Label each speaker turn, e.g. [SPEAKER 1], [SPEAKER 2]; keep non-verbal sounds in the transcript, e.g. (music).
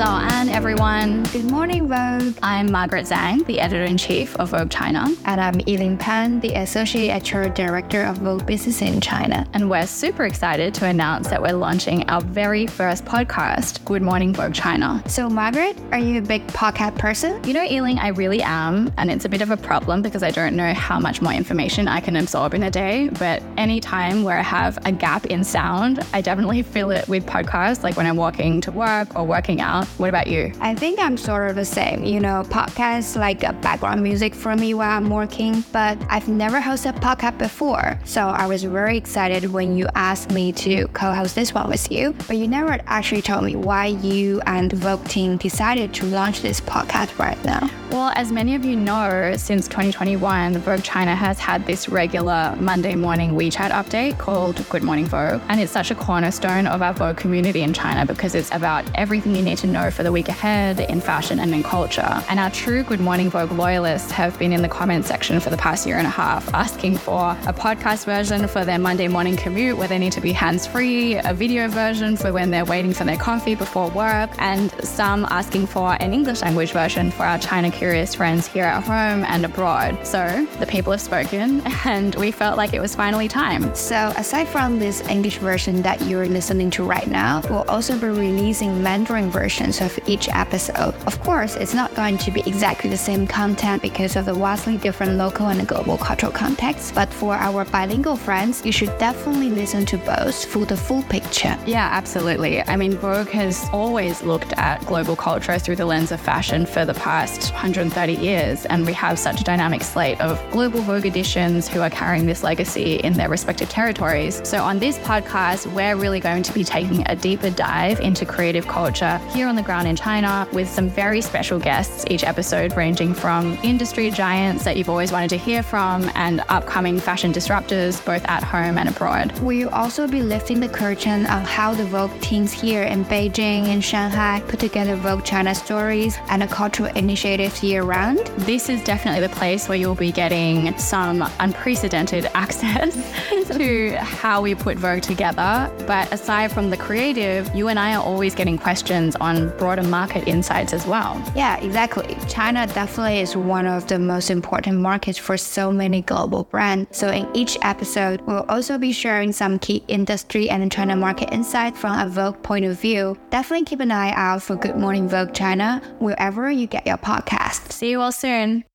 [SPEAKER 1] 早安。Everyone.
[SPEAKER 2] Good morning, Vogue.
[SPEAKER 1] I'm Margaret Zhang, the editor in chief of Vogue China.
[SPEAKER 2] And I'm Yiling Pan, the associate editor director of Vogue Business in China.
[SPEAKER 1] And we're super excited to announce that we're launching our very first podcast, Good Morning Vogue China.
[SPEAKER 2] So, Margaret, are you a big podcast person?
[SPEAKER 1] You know, Yiling, I really am. And it's a bit of a problem because I don't know how much more information I can absorb in a day. But any time where I have a gap in sound, I definitely fill it with podcasts, like when I'm walking to work or working out. What about you?
[SPEAKER 2] I think I'm sort of the same. You know, podcasts like a background music for me while I'm working, but I've never hosted a podcast before. So I was very excited when you asked me to co host this one with you. But you never actually told me why you and the Vogue team decided to launch this podcast right now.
[SPEAKER 1] Well, as many of you know, since 2021, Vogue China has had this regular Monday morning WeChat update called Good Morning Vogue. And it's such a cornerstone of our Vogue community in China because it's about everything you need to know for the week ahead in fashion and in culture. And our true Good Morning Vogue loyalists have been in the comment section for the past year and a half asking for a podcast version for their Monday morning commute where they need to be hands free, a video version for when they're waiting for their coffee before work, and some asking for an English language version for our China curious friends here at home and abroad. So the people have spoken, (laughs) and we felt like it was finally time.
[SPEAKER 2] So, aside from this English version that you're listening to right now, we'll also be releasing Mandarin versions of each episode. Of course, it's not going to be exactly the same content because of the vastly different local and global cultural context, but for our bilingual friends, you should definitely listen to both for the full picture.
[SPEAKER 1] Yeah, absolutely. I mean, Vogue has always looked at global culture through the lens of fashion for the past 130 years, and we have such a dynamic slate of global Vogue editions who are carrying this legacy in their respective territories. So, on this podcast, we're really going to be taking a deeper dive into creative culture here on the ground in China with some very special guests each episode, ranging from industry giants that you've always wanted to hear from and upcoming fashion disruptors, both at home and abroad.
[SPEAKER 2] We'll also be lifting the curtain on how the Vogue teams here in Beijing and Shanghai put together Vogue China stories and a cultural initiatives year round.
[SPEAKER 1] This is definitely the place where you'll be getting some unprecedented (laughs) access (laughs) to how we put Vogue together. But aside from the creative, you and I are always getting questions on broader market insights as well.
[SPEAKER 2] Yeah, exactly. China definitely is one of the most important markets for so many global brands. So in each episode, we'll also be sharing some key industry and China market insights from a Vogue point of view. Definitely keep an eye out for Good Morning Vogue China wherever you get your podcast.
[SPEAKER 1] See you all soon.